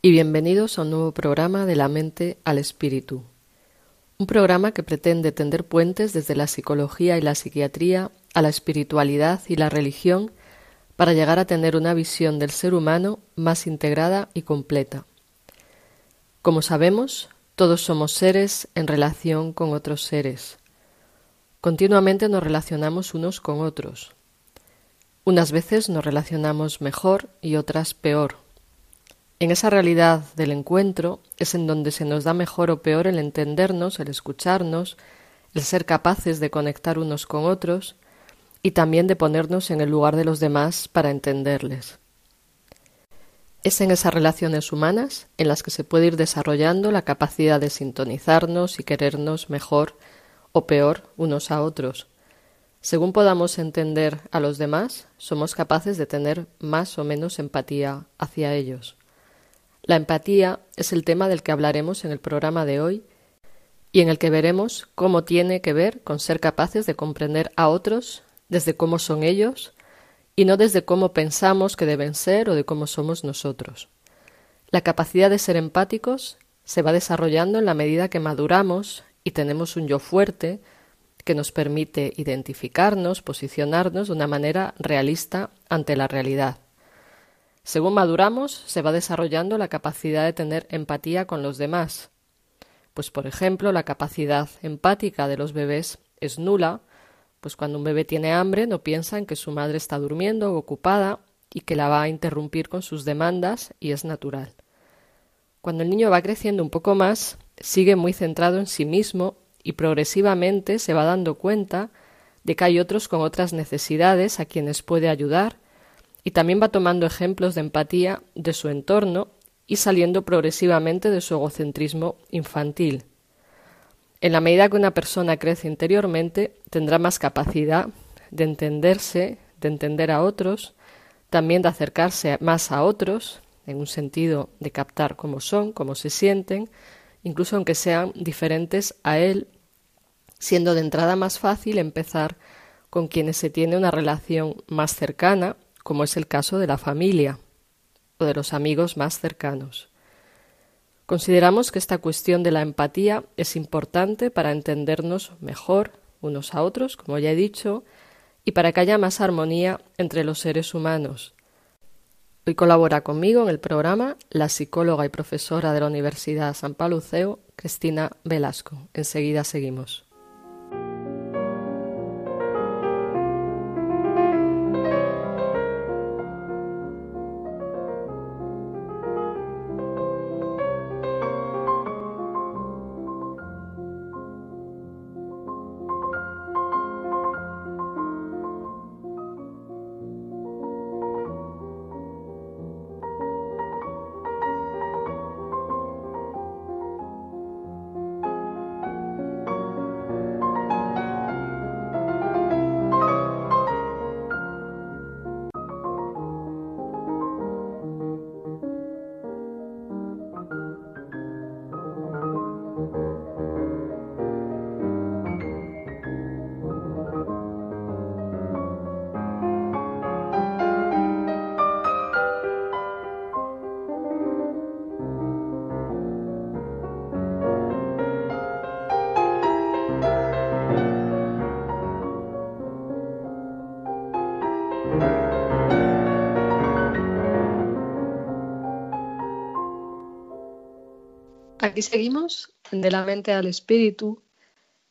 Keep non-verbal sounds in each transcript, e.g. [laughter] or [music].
y bienvenidos a un nuevo programa de la mente al espíritu. Un programa que pretende tender puentes desde la psicología y la psiquiatría a la espiritualidad y la religión para llegar a tener una visión del ser humano más integrada y completa. Como sabemos, todos somos seres en relación con otros seres. Continuamente nos relacionamos unos con otros. Unas veces nos relacionamos mejor y otras peor en esa realidad del encuentro es en donde se nos da mejor o peor el entendernos, el escucharnos, el ser capaces de conectar unos con otros y también de ponernos en el lugar de los demás para entenderles. Es en esas relaciones humanas en las que se puede ir desarrollando la capacidad de sintonizarnos y querernos mejor o peor unos a otros. Según podamos entender a los demás, somos capaces de tener más o menos empatía hacia ellos. La empatía es el tema del que hablaremos en el programa de hoy y en el que veremos cómo tiene que ver con ser capaces de comprender a otros desde cómo son ellos y no desde cómo pensamos que deben ser o de cómo somos nosotros. La capacidad de ser empáticos se va desarrollando en la medida que maduramos y tenemos un yo fuerte que nos permite identificarnos, posicionarnos de una manera realista ante la realidad. Según maduramos, se va desarrollando la capacidad de tener empatía con los demás. Pues, por ejemplo, la capacidad empática de los bebés es nula, pues cuando un bebé tiene hambre no piensa en que su madre está durmiendo o ocupada y que la va a interrumpir con sus demandas y es natural. Cuando el niño va creciendo un poco más, sigue muy centrado en sí mismo y progresivamente se va dando cuenta de que hay otros con otras necesidades a quienes puede ayudar y también va tomando ejemplos de empatía de su entorno y saliendo progresivamente de su egocentrismo infantil. En la medida que una persona crece interiormente, tendrá más capacidad de entenderse, de entender a otros, también de acercarse más a otros, en un sentido de captar cómo son, cómo se sienten, incluso aunque sean diferentes a él, siendo de entrada más fácil empezar con quienes se tiene una relación más cercana como es el caso de la familia o de los amigos más cercanos. Consideramos que esta cuestión de la empatía es importante para entendernos mejor unos a otros, como ya he dicho, y para que haya más armonía entre los seres humanos. Hoy colabora conmigo en el programa la psicóloga y profesora de la Universidad San Paluceo, Cristina Velasco. Enseguida seguimos. Aquí seguimos de la mente al espíritu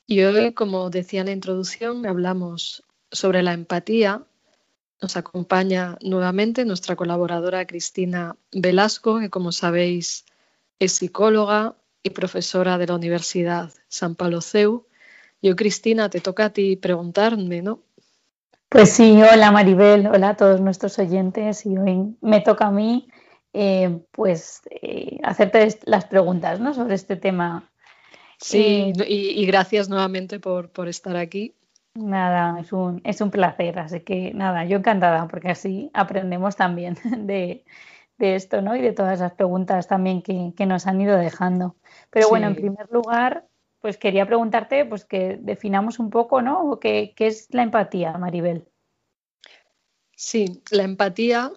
y hoy, como decía en la introducción, hablamos sobre la empatía. Nos acompaña nuevamente nuestra colaboradora Cristina Velasco, que como sabéis es psicóloga y profesora de la Universidad San Pablo CEU. Yo, Cristina, te toca a ti preguntarme, ¿no? Pues sí, hola Maribel, hola a todos nuestros oyentes y hoy me toca a mí eh, pues hacerte las preguntas ¿no? sobre este tema. Sí, y, gracias nuevamente por, por estar aquí. Nada, es un, es un placer, así que nada, yo encantada, porque así aprendemos también [laughs] de, esto, ¿no? Y de todas las preguntas también que, nos han ido dejando. Pero bueno, en primer lugar, pues quería preguntarte, pues que definamos un poco, ¿no? ¿Qué, qué es la empatía, Maribel? Sí, la empatía,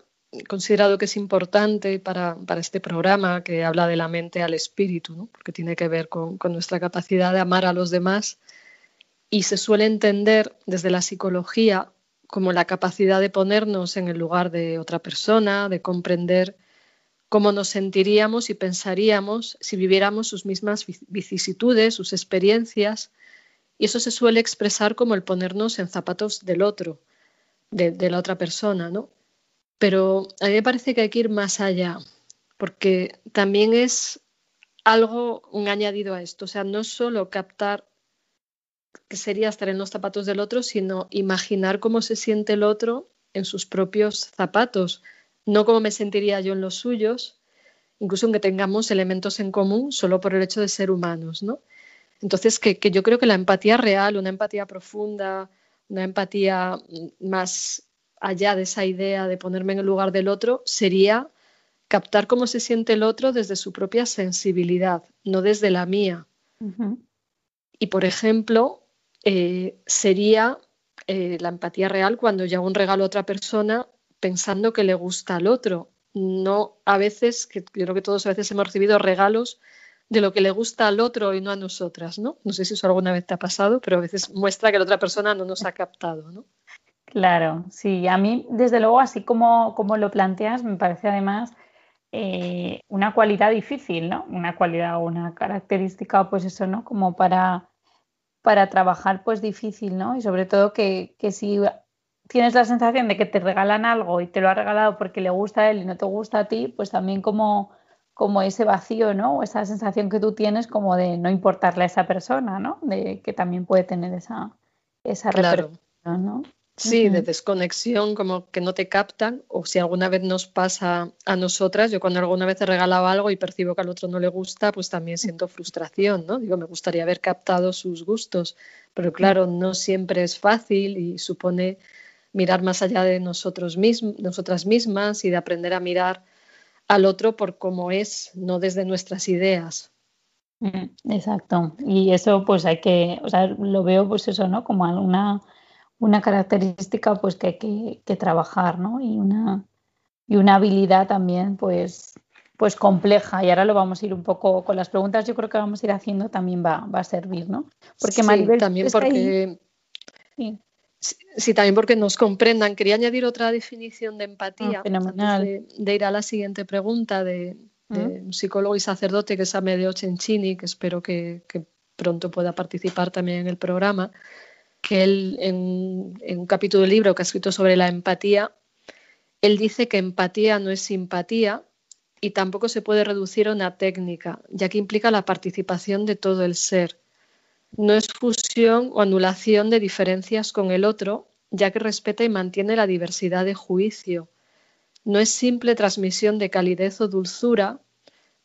considerado que es importante para, este programa que habla de la mente al espíritu, ¿no? porque tiene que ver con, con nuestra capacidad de amar a los demás y se suele entender desde la psicología como la capacidad de ponernos en el lugar de otra persona, de comprender cómo nos sentiríamos y pensaríamos si viviéramos sus mismas vicisitudes, sus experiencias, y eso se suele expresar como el ponernos en zapatos del otro, de, la otra persona, ¿no? Pero a mí me parece que hay que ir más allá, porque también es algo, un añadido a esto, o sea, no solo captar que sería estar en los zapatos del otro, sino imaginar cómo se siente el otro en sus propios zapatos, no cómo me sentiría yo en los suyos, incluso aunque tengamos elementos en común solo por el hecho de ser humanos, ¿no? Entonces, que, yo creo que la empatía real, una empatía profunda, una empatía más allá de esa idea de ponerme en el lugar del otro, sería captar cómo se siente el otro desde su propia sensibilidad, no desde la mía. Y, por ejemplo, eh, sería eh, la empatía real cuando yo hago un regalo a otra persona pensando que le gusta al otro. No a veces, que yo creo que todos a veces hemos recibido regalos de lo que le gusta al otro y no a nosotras, ¿no? No sé si eso alguna vez te ha pasado, pero a veces muestra que la otra persona no nos ha captado, ¿no? Claro, sí, a mí desde luego así como, como lo planteas me parece además eh, una cualidad difícil, ¿no? Una cualidad o una característica, pues eso, ¿no? Como para, para trabajar, pues difícil, ¿no? Y sobre todo que, que, si tienes la sensación de que te regalan algo y te lo ha regalado porque le gusta a él y no te gusta a ti, pues también como, como ese vacío, ¿no? O esa sensación que tú tienes como de no importarle a esa persona, ¿no? De que también puede tener esa, esa repercusión, ¿no? Sí, de desconexión, como que no te captan, o si alguna vez nos pasa a nosotras, yo cuando alguna vez he regalado algo y percibo que al otro no le gusta, pues también siento frustración, ¿no? Digo, me gustaría haber captado sus gustos, pero claro, no siempre es fácil y supone mirar más allá de nosotros mismos, nosotras mismas y de aprender a mirar al otro por cómo es, no desde nuestras ideas. Exacto. Y eso pues hay que, o sea, lo veo pues eso, ¿no? Como alguna una característica pues que hay que, trabajar, ¿no? Y una, y una habilidad también pues, pues compleja. Y ahora lo vamos a ir un poco con las preguntas, yo creo que vamos a ir haciendo también va, va a servir, ¿no? Porque Maribel, también porque... Sí. también porque nos comprendan. Quería añadir otra definición de empatía ah, de, ir a la siguiente pregunta de, un psicólogo y sacerdote que es Amedeo Cencini, que espero que, que pronto pueda participar también en el programa que él en, un capítulo del libro que ha escrito sobre la empatía, él dice que empatía no es simpatía y tampoco se puede reducir a una técnica, ya que implica la participación de todo el ser. No es fusión o anulación de diferencias con el otro, ya que respeta y mantiene la diversidad de juicio. No es simple transmisión de calidez o dulzura,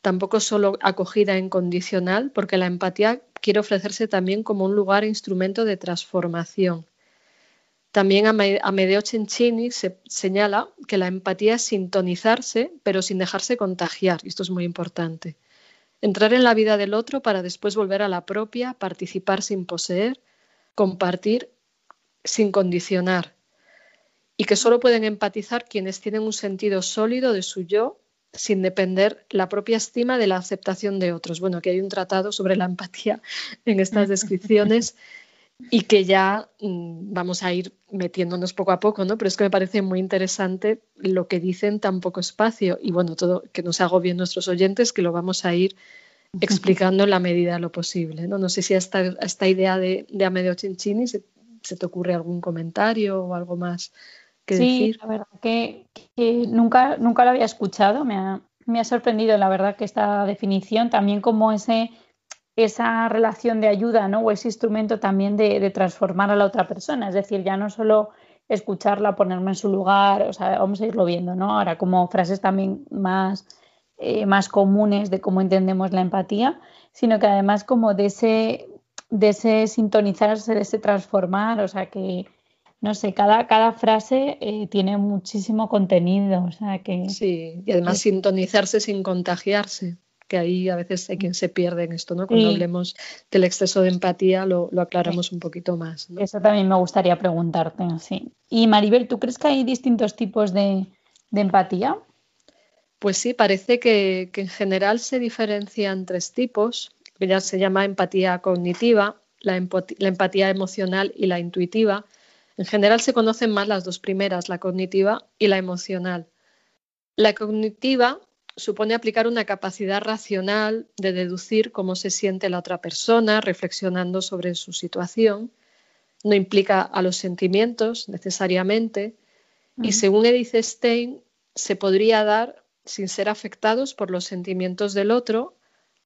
tampoco solo acogida incondicional, porque la empatía quiere ofrecerse también como un lugar e instrumento de transformación. También Amedeo Cencini se señala que la empatía es sintonizarse, pero sin dejarse contagiar, y esto es muy importante. Entrar en la vida del otro para después volver a la propia, participar sin poseer, compartir sin condicionar. Y que solo pueden empatizar quienes tienen un sentido sólido de su yo sin depender la propia estima de la aceptación de otros. Bueno, aquí hay un tratado sobre la empatía en estas descripciones [laughs] y que ya mm, vamos a ir metiéndonos poco a poco, ¿no? Pero es que me parece muy interesante lo que dicen tan poco espacio y bueno, todo que nos hago bien nuestros oyentes, que lo vamos a ir explicando en la medida de lo posible, ¿no? No sé si a esta, esta idea de, de Amedeo Cincini se, se te ocurre algún comentario o algo más sí, la verdad que, nunca, nunca lo había escuchado, me ha, me ha, sorprendido la verdad que esta definición, también como ese, esa relación de ayuda, ¿no? O ese instrumento también de, transformar a la otra persona, es decir, ya no solo escucharla, ponerme en su lugar, o sea, vamos a irlo viendo, ¿no? Ahora como frases también más, eh, más comunes de cómo entendemos la empatía, sino que además como de ese, de ese sintonizarse, de ese transformar, o sea, que, no sé, cada, cada frase eh, tiene muchísimo contenido, o sea, que... Sí, y además sintonizarse sin contagiarse que ahí a veces hay quien se pierde en esto, ¿no? Cuando hablemos del exceso de empatía lo, aclaramos un poquito más. Eso también me gustaría preguntarte, sí. Y Maribel, ¿tú crees que hay distintos tipos de, empatía? Pues sí, parece que, en general se diferencian tres tipos, que ya se llama empatía cognitiva, la empatía emocional y la intuitiva. En general se conocen más las dos primeras, la cognitiva y la emocional. La cognitiva supone aplicar una capacidad racional de deducir cómo se siente la otra persona, reflexionando sobre su situación. No implica a los sentimientos necesariamente. Y según Edith Stein, se podría dar sin ser afectados por los sentimientos del otro,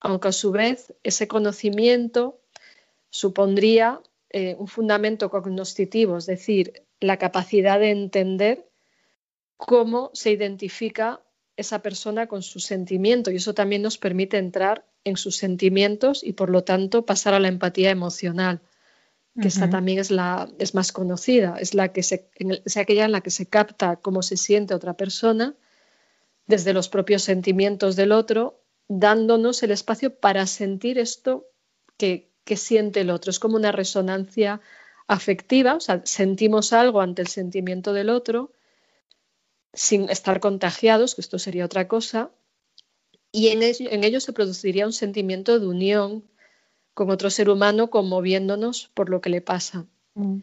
aunque a su vez ese conocimiento supondría eh, un fundamento cognoscitivo, es decir, la capacidad de entender cómo se identifica esa persona con su sentimiento y eso también nos permite entrar en sus sentimientos y por lo tanto pasar a la empatía emocional, que esta también es la es más conocida, es la que se, es aquella en la que se capta cómo se siente otra persona desde los propios sentimientos del otro, dándonos el espacio para sentir esto que, que siente el otro. Es como una resonancia afectiva, o sea, sentimos algo ante el sentimiento del otro sin estar contagiados, que esto sería otra cosa, y en ello, se produciría un sentimiento de unión con otro ser humano conmoviéndonos por lo que le pasa. Mm.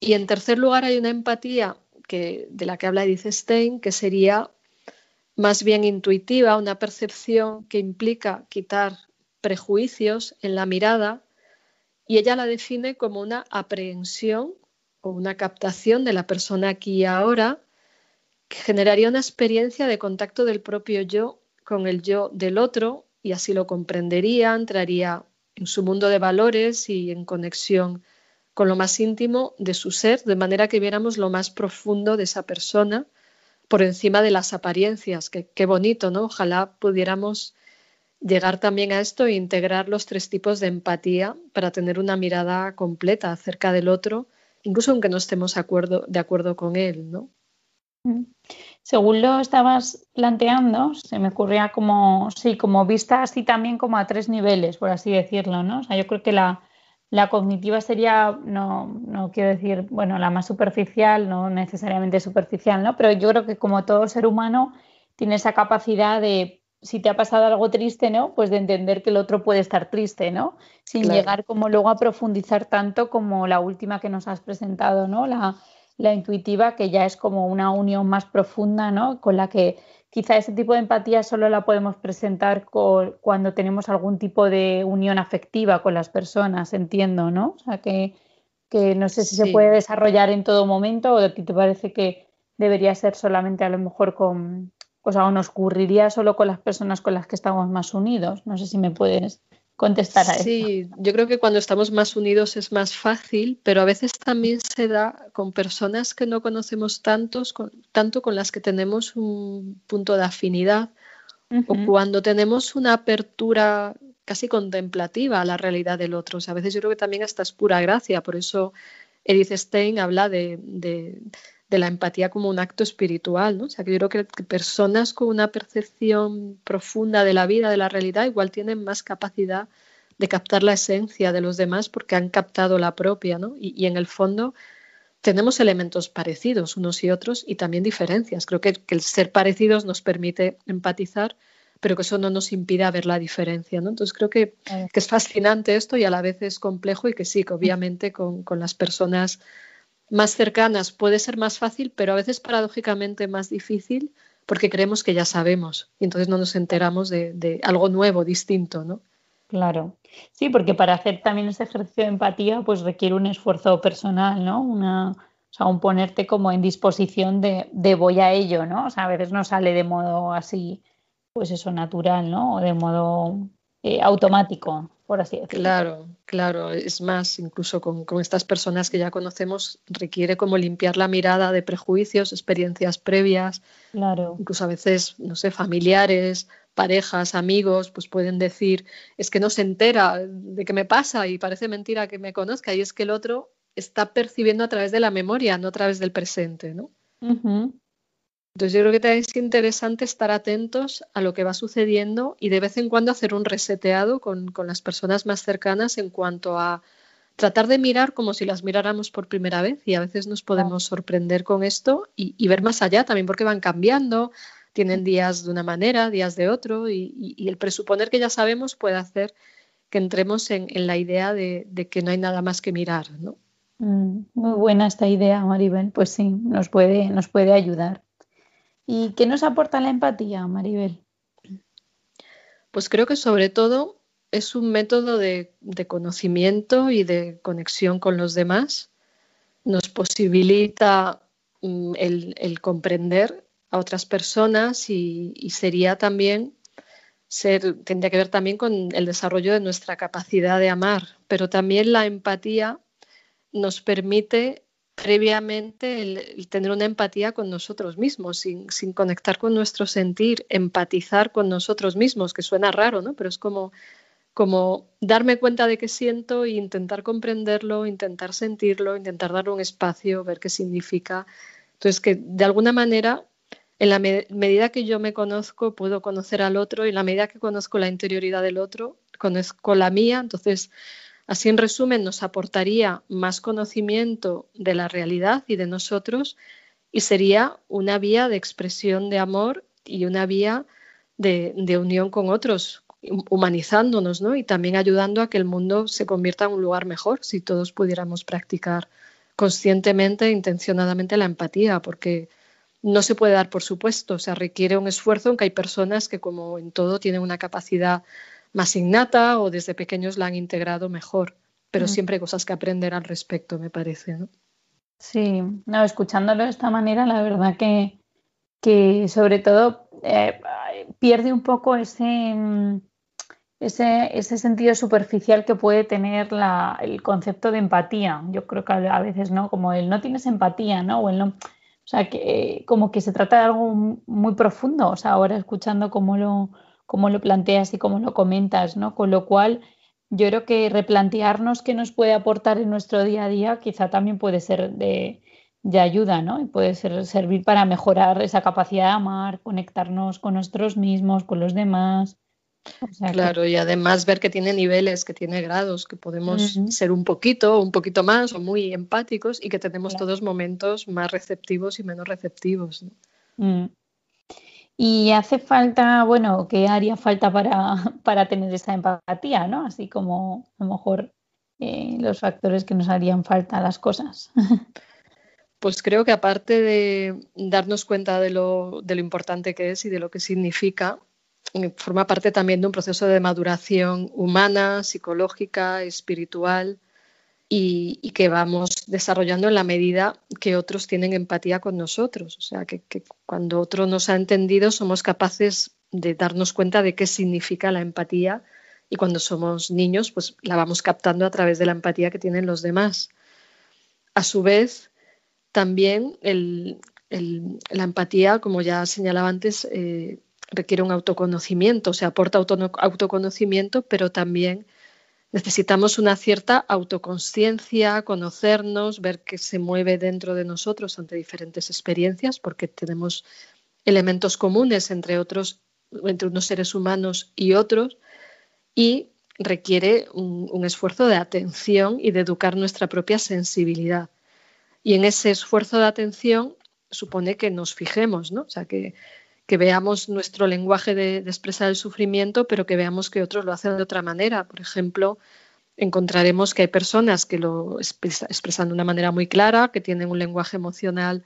Y en tercer lugar hay una empatía que, de la que habla Edith Stein, que sería más bien intuitiva, una percepción que implica quitar prejuicios en la mirada y ella la define como una aprehensión o una captación de la persona aquí y ahora que generaría una experiencia de contacto del propio yo con el yo del otro y así lo comprendería, entraría en su mundo de valores y en conexión con lo más íntimo de su ser, de manera que viéramos lo más profundo de esa persona por encima de las apariencias. Qué, bonito, ¿no? Ojalá pudiéramos llegar también a esto e integrar los tres tipos de empatía para tener una mirada completa acerca del otro, incluso aunque no estemos de acuerdo, de acuerdo con él, ¿no? Según lo estabas planteando, se me ocurría como, sí, como vista así también como a tres niveles, por así decirlo, ¿no? O sea, yo creo que la, cognitiva sería, no, no quiero decir, bueno, la más superficial, no necesariamente superficial, ¿no? Pero yo creo que como todo ser humano tiene esa capacidad de, si te ha pasado algo triste, ¿no? Pues de entender que el otro puede estar triste, ¿no? Sin llegar como luego a profundizar tanto como la última que nos has presentado, ¿no? La, la intuitiva, que ya es como una unión más profunda, ¿no? Con la que quizá ese tipo de empatía solo la podemos presentar cuando tenemos algún tipo de unión afectiva con las personas, entiendo, ¿no? O sea, que, no sé si se puede desarrollar en todo momento o ti te parece que debería ser solamente a lo mejor con, o sea, o nos ocurriría solo con las personas con las que estamos más unidos. No sé si me puedes contestar a eso. Sí, yo creo que cuando estamos más unidos es más fácil, pero a veces también se da con personas que no conocemos tantos, tanto con las que tenemos un punto de afinidad o cuando tenemos una apertura casi contemplativa a la realidad del otro. O sea, a veces yo creo que también esta es pura gracia, por eso Edith Stein habla de, de la empatía como un acto espiritual, ¿no? O sea, que yo creo que, personas con una percepción profunda de la vida, de la realidad, igual tienen más capacidad de captar la esencia de los demás porque han captado la propia, ¿no? Y, en el fondo tenemos elementos parecidos unos y otros y también diferencias. Creo que, el ser parecidos nos permite empatizar, pero que eso no nos impide ver la diferencia, ¿no? Entonces creo que, es fascinante esto y a la vez es complejo y que sí, que obviamente con, con las personas más cercanas puede ser más fácil, pero a veces paradójicamente más difícil porque creemos que ya sabemos y entonces no nos enteramos de, algo nuevo, distinto, ¿no? Claro. Sí, porque para hacer también ese ejercicio de empatía, pues requiere un esfuerzo personal, ¿no? Una, o sea, un ponerte como en disposición de, de voy a ello, ¿no? O sea, a veces no sale de modo así, pues eso, natural, ¿no? O de modo eh, automático, por así decirlo. Claro, claro. Es más, incluso con, estas personas que ya conocemos, requiere como limpiar la mirada de prejuicios, experiencias previas. Claro. Incluso a veces, no sé, familiares, parejas, amigos, pues pueden decir, es que no se entera de qué me pasa y parece mentira que me conozca. Y es que el otro está percibiendo a través de la memoria, no a través del presente, ¿no? Entonces yo creo que también es interesante estar atentos a lo que va sucediendo y de vez en cuando hacer un reseteado con, las personas más cercanas en cuanto a tratar de mirar como si las miráramos por primera vez y a veces nos podemos sorprender con esto y, ver más allá también porque van cambiando, tienen días de una manera, días de otro y, el presuponer que ya sabemos puede hacer que entremos en, la idea de, que no hay nada más que mirar. ¿no? Mm, muy buena esta idea, Maribel. Pues sí, nos puede, nos puede ayudar. ¿Y qué nos aporta la empatía, Maribel? Pues creo que sobre todo es un método de, conocimiento y de conexión con los demás. Nos posibilita mm, el, comprender a otras personas y, sería también ser, tendría que ver también con el desarrollo de nuestra capacidad de amar, pero también la empatía nos permite previamente el, tener una empatía con nosotros mismos, sin, conectar con nuestro sentir, empatizar con nosotros mismos, que suena raro, ¿no? Pero es como, como darme cuenta de qué siento e intentar comprenderlo, intentar sentirlo, intentar darle un espacio, ver qué significa. Entonces, que de alguna manera, en la medida que yo me conozco, puedo conocer al otro y en la medida que conozco la interioridad del otro, conozco la mía, entonces Así, en resumen, nos aportaría más conocimiento de la realidad y de nosotros y sería una vía de expresión de amor y una vía de, unión con otros, humanizándonos ¿no? y también ayudando a que el mundo se convierta en un lugar mejor si todos pudiéramos practicar conscientemente e intencionadamente la empatía, porque no se puede dar por supuesto, o sea, requiere un esfuerzo, aunque hay personas que como en todo tienen una capacidad más innata o desde pequeños la han integrado mejor, pero mm. siempre hay cosas que aprender al respecto, me parece. ¿no? Sí, no, escuchándolo de esta manera, la verdad que, que sobre todo eh, pierde un poco ese, ese, ese, sentido superficial que puede tener la, el concepto de empatía. Yo creo que a veces, ¿no? Como el no tienes empatía, ¿no? O el no. O sea, que como que se trata de algo muy profundo. O sea, ahora escuchando cómo lo, cómo lo planteas y cómo lo comentas, ¿no? Con lo cual, yo creo que replantearnos qué nos puede aportar en nuestro día a día quizá también puede ser de, ayuda, ¿no? Y puede ser, servir para mejorar esa capacidad de amar, conectarnos con nosotros mismos, con los demás. claro, y además ver que tiene niveles, que tiene grados, que podemos ser un poquito, un poquito más o muy empáticos y que tenemos todos momentos más receptivos y menos receptivos. Mm. Y hace falta, bueno, ¿qué haría falta para, [laughs] para tener esa empatía, ¿no? Así como a lo mejor eh, los factores que nos harían falta las cosas. [laughs] Pues creo que aparte de darnos cuenta de lo, de lo importante que es y de lo que significa, eh, forma parte también de un proceso de maduración humana, psicológica, espiritual, y, que vamos desarrollando en la medida que otros tienen empatía con nosotros. O sea, que, cuando otro nos ha entendido somos capaces de darnos cuenta de qué significa la empatía y cuando somos niños pues la vamos captando a través de la empatía que tienen los demás. A su vez, también la empatía, como ya señalaba antes, eh, requiere un autoconocimiento, o sea, aporta autoconocimiento, pero también Necesitamos una cierta autoconsciencia, conocernos, ver qué se mueve dentro de nosotros ante diferentes experiencias, porque tenemos elementos comunes entre otros, entre unos seres humanos y otros, y requiere un, esfuerzo de atención y de educar nuestra propia sensibilidad. Y en ese esfuerzo de atención supone que nos fijemos, ¿no? O sea, que, que veamos nuestro lenguaje de, expresar el sufrimiento, pero que veamos que otros lo hacen de otra manera. Por ejemplo, encontraremos que hay personas que lo expresan de una manera muy clara, que tienen un lenguaje emocional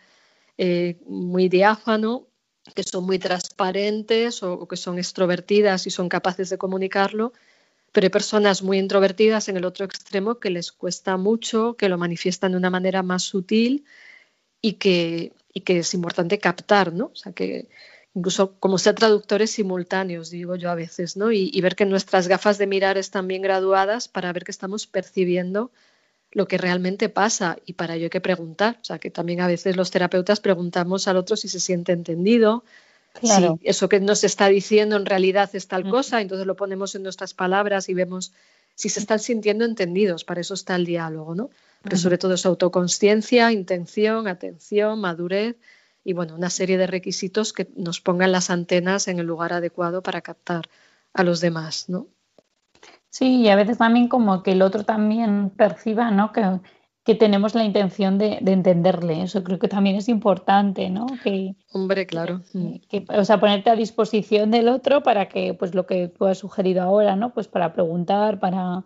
eh, muy diáfano, que son muy transparentes o, que son extrovertidas y son capaces de comunicarlo, pero hay personas muy introvertidas en el otro extremo que les cuesta mucho, que lo manifiestan de una manera más sutil y que, y que es importante captar, ¿no? O sea, que, incluso como ser traductores simultáneos, digo yo a veces, ¿no? Y, ver que nuestras gafas de mirar están bien graduadas para ver que estamos percibiendo lo que realmente pasa y para ello hay que preguntar. O sea, que también a veces los terapeutas preguntamos al otro si se siente entendido, si eso que nos está diciendo en realidad es tal cosa, entonces lo ponemos en nuestras palabras y vemos si se están sintiendo entendidos. Para eso está el diálogo, ¿no? Pero sobre todo es autoconsciencia, intención, atención, madurez y bueno, una serie de requisitos que nos pongan las antenas en el lugar adecuado para captar a los demás, ¿no? Sí, y a veces también como que el otro también perciba, ¿no? Que, que tenemos la intención de, entenderle. Eso creo que también es importante, ¿no? Que, Hombre, claro. Que, o sea, ponerte a disposición del otro para que, pues lo que tú has sugerido ahora, ¿no? Pues para preguntar, para,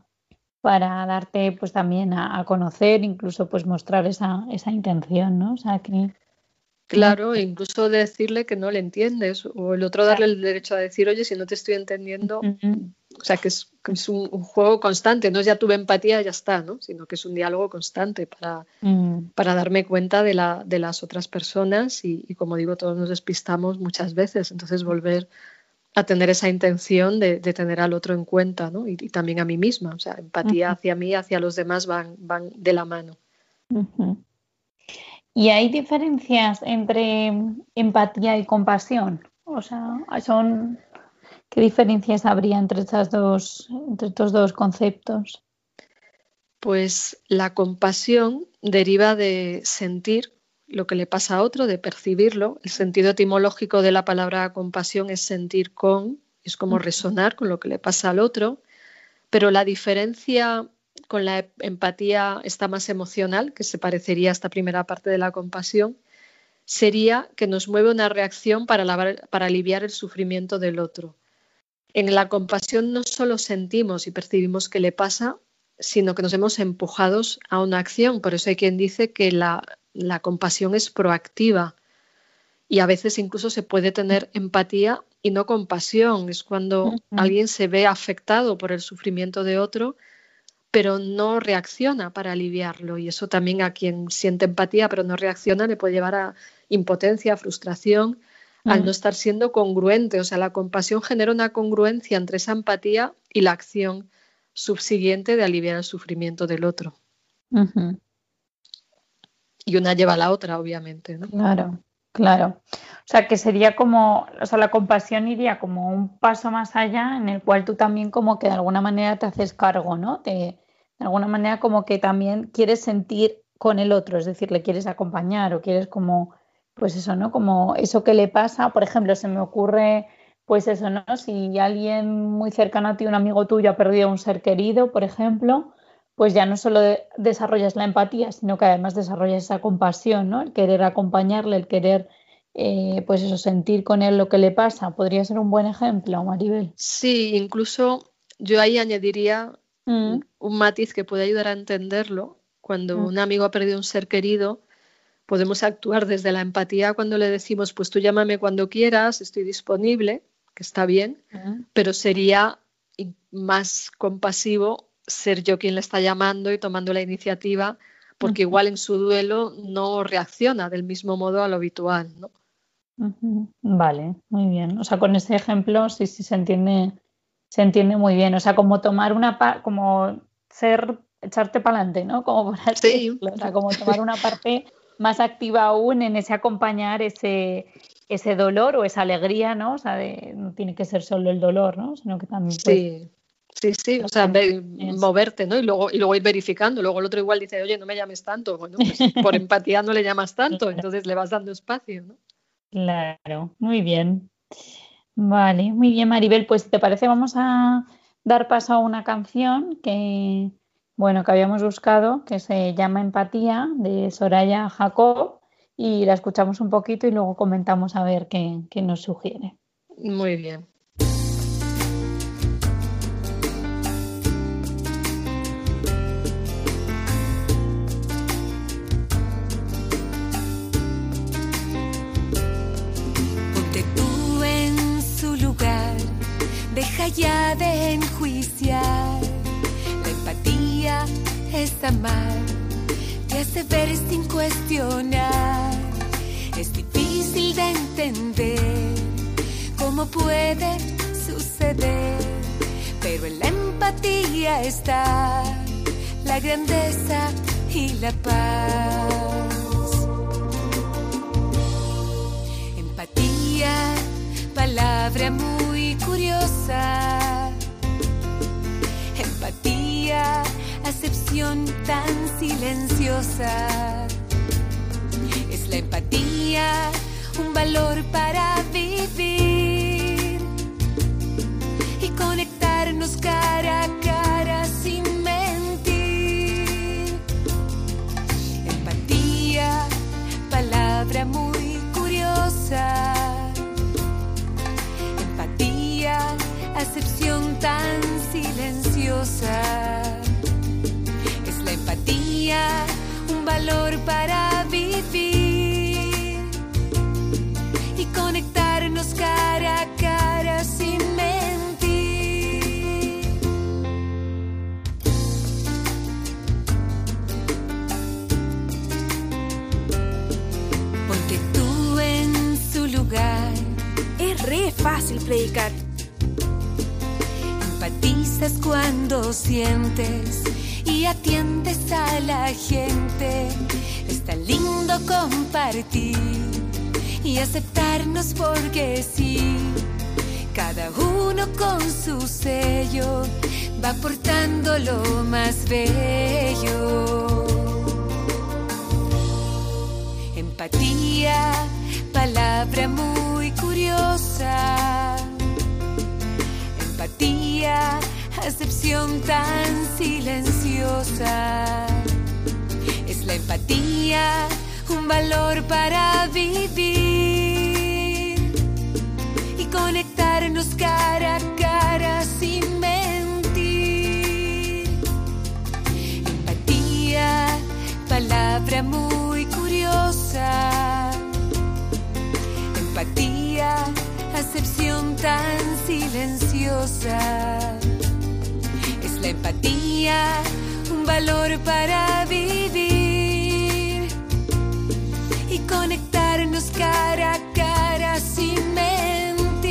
para darte, pues también a, a conocer, incluso pues mostrar esa, esa intención, ¿no? O sea, que Claro, incluso decirle que no le entiendes o el otro darle el derecho a decir, oye, si no te estoy entendiendo, o sea, que es, un, juego constante, no es ya tuve empatía, ya está, ¿no? Sino que es un diálogo constante para, mm. para darme cuenta de, la, de las otras personas y, como digo, todos nos despistamos muchas veces, entonces volver a tener esa intención de, tener al otro en cuenta, ¿no? Y, también a mí misma, o sea, empatía hacia mí, hacia los demás van, van de la mano. ¿Y hay diferencias entre empatía y compasión? O sea, son ¿qué diferencias habría entre estas dos, entre estos dos conceptos? Pues la compasión deriva de sentir lo que le pasa a otro, de percibirlo. El sentido etimológico de la palabra compasión es sentir con, es como resonar con lo que le pasa al otro. Pero la diferencia con la empatía está más emocional, que se parecería a esta primera parte de la compasión, sería que nos mueve una reacción para, para aliviar el sufrimiento del otro. En la compasión no solo sentimos y percibimos qué le pasa, sino que nos hemos empujados a una acción. Por eso hay quien dice que la, la compasión es proactiva y a veces incluso se puede tener empatía y no compasión. Es cuando alguien se ve afectado por el sufrimiento de otro pero no reacciona para aliviarlo. Y eso también a quien siente empatía pero no reacciona le puede llevar a impotencia, frustración, al mm. no estar siendo congruente. O sea, la compasión genera una congruencia entre esa empatía y la acción subsiguiente de aliviar el sufrimiento del otro. Y una lleva a la otra, obviamente. ¿no? Claro, claro. O sea, que sería como, o sea, la compasión iría como un paso más allá en el cual tú también como que de alguna manera te haces cargo, ¿no? De alguna manera como que también quieres sentir con el otro, es decir, le quieres acompañar o quieres como, pues eso, ¿no? Como eso que le pasa, por ejemplo, se me ocurre, pues eso, ¿no? Si alguien muy cercano a ti, un amigo tuyo ha perdido un ser querido, por ejemplo, pues ya no solo desarrollas la empatía, sino que además desarrollas esa compasión, ¿no? El querer acompañarle, el querer, eh, pues eso, sentir con él lo que le pasa. ¿Podría ser un buen ejemplo, Maribel? Sí, incluso yo ahí añadiría Mm. un matiz que puede ayudar a entenderlo. Cuando mm. un amigo ha perdido un ser querido, podemos actuar desde la empatía cuando le decimos, pues tú llámame cuando quieras, estoy disponible, que está bien, mm. pero sería más compasivo ser yo quien le está llamando y tomando la iniciativa, porque igual en su duelo no reacciona del mismo modo a lo habitual, ¿no? Vale, muy bien. O sea, con ese ejemplo sí, sí se entiende se entiende muy bien. O sea, como tomar una como ser, echarte para adelante, ¿no? Como para sí. o sea, como tomar una parte más activa aún en ese acompañar ese, ese dolor o esa alegría, ¿no? O sea, no tiene que ser solo el dolor, ¿no? Sino que también. Pues, sí. Sí, sí, o sea, moverte, ¿no? Y luego, y luego ir verificando. Luego el otro igual dice, oye, no me llames tanto. Bueno, pues por empatía no le llamas tanto, [laughs] entonces le vas dando espacio, ¿no? Claro, muy bien. Vale, muy bien, Maribel. Pues te parece, vamos a dar paso a una canción que, bueno, que habíamos buscado, que se llama Empatía, de Soraya Jacob, y la escuchamos un poquito y luego comentamos a ver qué, qué nos sugiere. Muy bien. Ya de enjuiciar. La empatía es amar, te hace ver sin cuestionar. Es difícil de entender cómo puede suceder, pero en la empatía está la grandeza y la paz. Palabra muy curiosa. Empatía, acepción tan silenciosa. Es la empatía un valor para vivir y conectarnos cara a cara sin mentir. Empatía, palabra muy curiosa. Acepción tan silenciosa. Es la empatía un valor para vivir y conectarnos cara a cara sin mentir. Ponte tú en su lugar. Es re fácil predicar. Cuando sientes y atiendes a la gente. Está lindo compartir y aceptarnos porque sí. Cada uno con su sello va aportando lo más bello. Empatía, palabra muy curiosa. Empatía, acepción tan silenciosa. Es la empatía, un valor para vivir y conectarnos cara a cara sin mentir. Empatía, palabra muy curiosa. Empatía, acepción tan silenciosa. La empatía, un valor para vivir y conectarnos cara a cara sin mentir.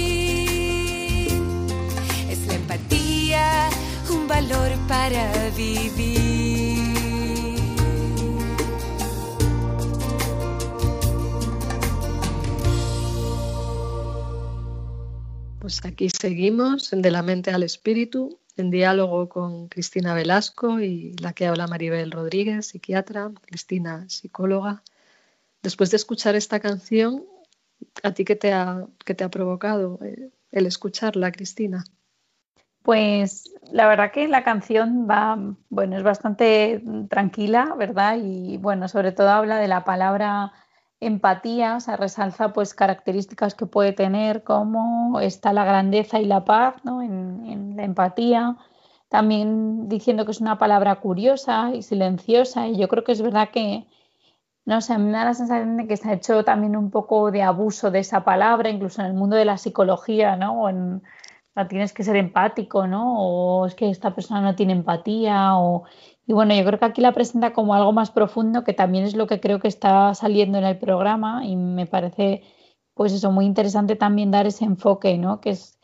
Es la empatía, un valor para vivir. Pues aquí seguimos De la mente al espíritu, en diálogo con Cristina Velasco y la que habla Maribel Rodríguez, psiquiatra, Cristina, psicóloga. Después de escuchar esta canción, ¿a ti qué te ha, qué te ha provocado eh, el escucharla, Cristina? Pues la verdad que la canción va, bueno, es bastante tranquila, ¿verdad? Y bueno, sobre todo habla de la palabra empatía, o sea, resalza pues características que puede tener, como está la grandeza y la paz, ¿no? En, la empatía. También diciendo que es una palabra curiosa y silenciosa, y yo creo que es verdad que, no sé, me da la sensación de que se ha hecho también un poco de abuso de esa palabra, incluso en el mundo de la psicología, ¿no? O en, tienes que ser empático, ¿no? O es que esta persona no tiene empatía, o... Y bueno, yo creo que aquí la presenta como algo más profundo, que también es lo que creo que está saliendo en el programa y me parece, pues eso, muy interesante también dar ese enfoque, ¿no? Que es,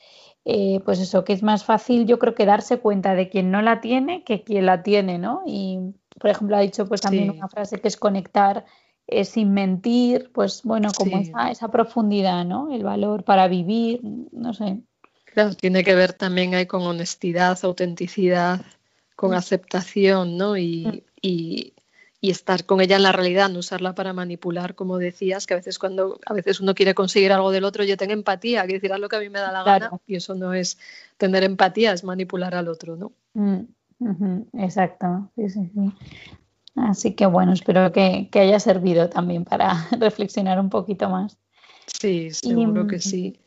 eh, pues eso, que es más fácil, yo creo que darse cuenta de quien no la tiene que quien la tiene, ¿no? Y, por ejemplo, ha dicho pues también Sí. una frase que es conectar eh, sin mentir, pues bueno, como Sí. esa, esa profundidad, ¿no? El valor para vivir, no sé. Claro, tiene que ver también ahí con honestidad, autenticidad, con Mm. aceptación, ¿no? Mm. Y, y- y estar con ella en la realidad, no usarla para manipular, como decías, que a veces cuando a veces uno quiere conseguir algo del otro, yo tengo empatía, que decir haz lo que a mí me da la gana, y eso no es tener empatía, es manipular al otro, ¿no? Mm, exacto, sí, sí, sí. Así que bueno, espero que, que haya servido también para [laughs] reflexionar un poquito más. Sí, seguro que sí.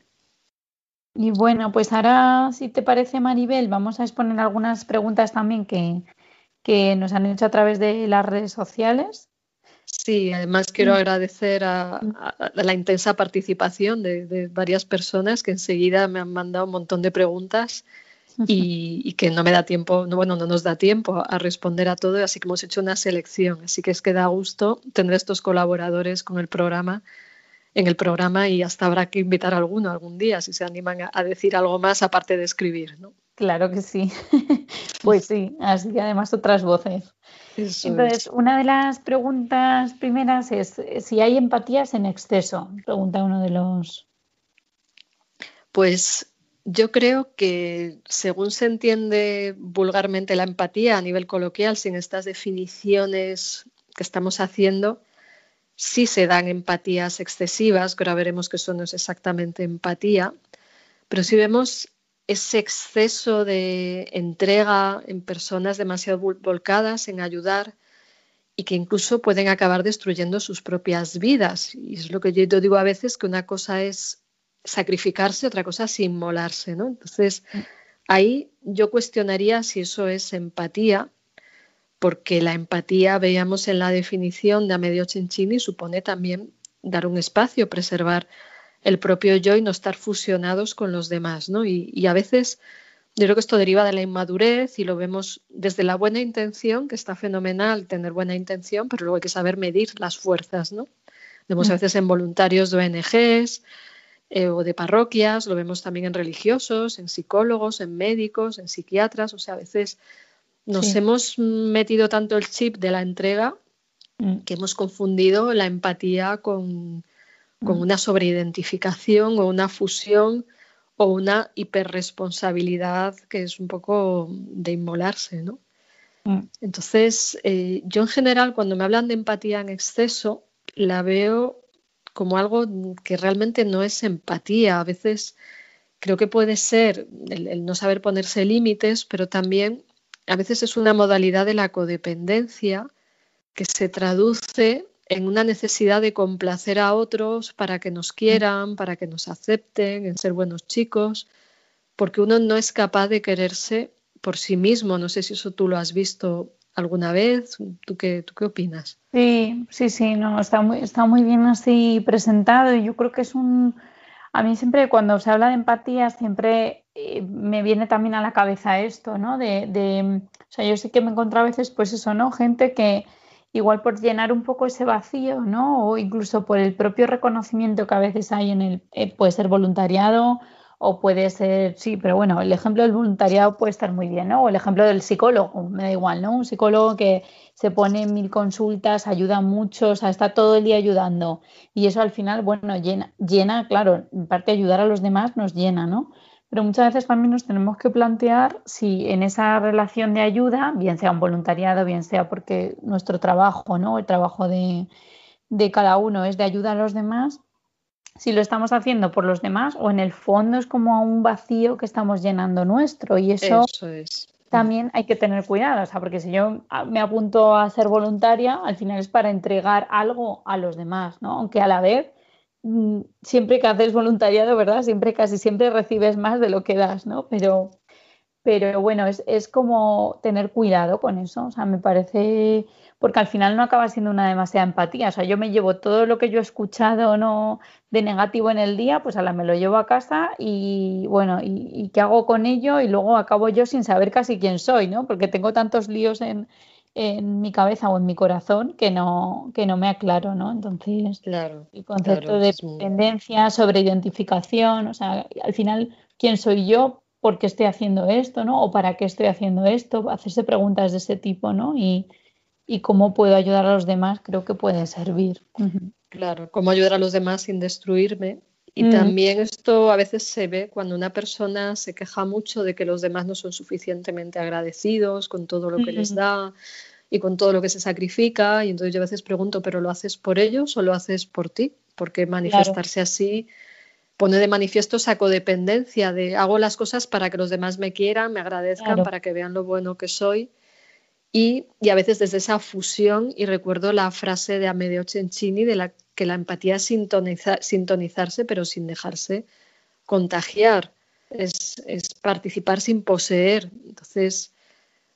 Y bueno, pues ahora, si te parece, Maribel, vamos a exponer algunas preguntas también que, que nos han hecho a través de las redes sociales. Sí, además quiero agradecer a, la intensa participación de, de varias personas que enseguida me han mandado un montón de preguntas y, y que no me da tiempo, no, bueno, no nos da tiempo a responder a todo, así que hemos hecho una selección. Así que es que da gusto tener estos colaboradores con el programa en el programa y hasta habrá que invitar a alguno algún día si se animan a, decir algo más aparte de escribir, ¿no? Claro que sí. [laughs] pues sí, así que además otras voces. Entonces, una de las preguntas primeras es si hay empatías en exceso, pregunta uno de los. Pues yo creo que según se entiende vulgarmente la empatía a nivel coloquial, sin estas definiciones que estamos haciendo, sí se dan empatías excesivas, que ahora veremos que eso no es exactamente empatía, pero si vemos ese exceso de entrega en personas demasiado volcadas en ayudar y que incluso pueden acabar destruyendo sus propias vidas. Y es lo que yo digo a veces, que una cosa es sacrificarse, otra cosa es inmolarse, ¿no? Entonces, ahí yo cuestionaría si eso es empatía, porque la empatía, veíamos en la definición de Amedio Cencini, supone también dar un espacio, preservar el propio yo y no estar fusionados con los demás, ¿no? Y, a veces yo creo que esto deriva de la inmadurez y lo vemos desde la buena intención, que está fenomenal tener buena intención, pero luego hay que saber medir las fuerzas, ¿no? Vemos a mm. veces en voluntarios de ONGs eh, o de parroquias, lo vemos también en religiosos, en psicólogos, en médicos, en psiquiatras, o sea, a veces nos hemos metido tanto el chip de la entrega mm. que hemos confundido la empatía con, con una sobreidentificación o una fusión o una hiperresponsabilidad que es un poco de inmolarse, ¿no? Mm. Entonces, eh, yo en general, cuando me hablan de empatía en exceso, la veo como algo que realmente no es empatía. A veces creo que puede ser el no saber ponerse límites, pero también a veces es una modalidad de la codependencia que se traduce en una necesidad de complacer a otros para que nos quieran, para que nos acepten, en ser buenos chicos, porque uno no es capaz de quererse por sí mismo. No sé si eso tú lo has visto alguna vez. ¿Tú qué, tú qué opinas? Sí, sí, sí, no, está muy, está muy bien así presentado y yo creo que es un... A mí siempre cuando se habla de empatía siempre eh, me viene también a la cabeza esto, ¿no? De, de, o sea, yo sí que me encuentro a veces, pues eso, ¿no? Gente que, igual por llenar un poco ese vacío, ¿no? O incluso por el propio reconocimiento que a veces hay en el, eh, puede ser voluntariado o puede ser, sí, pero bueno, el ejemplo del voluntariado puede estar muy bien, ¿no? O el ejemplo del psicólogo, me da igual, ¿no? Un psicólogo que se pone en mil consultas, ayuda a muchos, o sea, está todo el día ayudando. Y eso al final, bueno, llena, llena, claro, en parte ayudar a los demás nos llena, ¿no? Pero muchas veces también nos tenemos que plantear si en esa relación de ayuda, bien sea un voluntariado, bien sea porque nuestro trabajo, ¿no? El trabajo de, cada uno es de ayuda a los demás, si lo estamos haciendo por los demás o en el fondo es como un vacío que estamos llenando nuestro y eso, es. también hay que tener cuidado, o sea, porque si yo me apunto a ser voluntaria, al final es para entregar algo a los demás, ¿no? Aunque a la vez Mm, siempre que haces voluntariado, ¿verdad? Siempre, casi siempre recibes más de lo que das, ¿no? Pero, pero bueno, es, es, como tener cuidado con eso. O sea, me parece, porque al final no acaba siendo una demasiada empatía. O sea, yo me llevo todo lo que yo he escuchado no de negativo en el día, pues a la me lo llevo a casa y bueno, y, y qué hago con ello y luego acabo yo sin saber casi quién soy, ¿no? Porque tengo tantos líos en, en mi cabeza o en mi corazón que no, que no me aclaro, ¿no? Entonces, claro, el concepto de dependencia, sobre identificación, o sea, al final, ¿quién soy yo? ¿Por qué estoy haciendo esto, no? ¿O para qué estoy haciendo esto? Hacerse preguntas de ese tipo, ¿no? Y, y cómo puedo ayudar a los demás, creo que puede servir. Claro, cómo ayudar a los demás sin destruirme. Y mm. también esto a veces se ve cuando una persona se queja mucho de que los demás no son suficientemente agradecidos con todo lo que les da y con todo lo que se sacrifica. Y entonces yo a veces pregunto, ¿pero lo haces por ellos o lo haces por ti? Porque manifestarse así pone de manifiesto esa codependencia de hago las cosas para que los demás me quieran, me agradezcan, para que vean lo bueno que soy. Y, y, a veces desde esa fusión, y recuerdo la frase de Amedeo Cencini de la que la empatía es sintonizarse, pero sin dejarse contagiar, es, participar sin poseer. Entonces,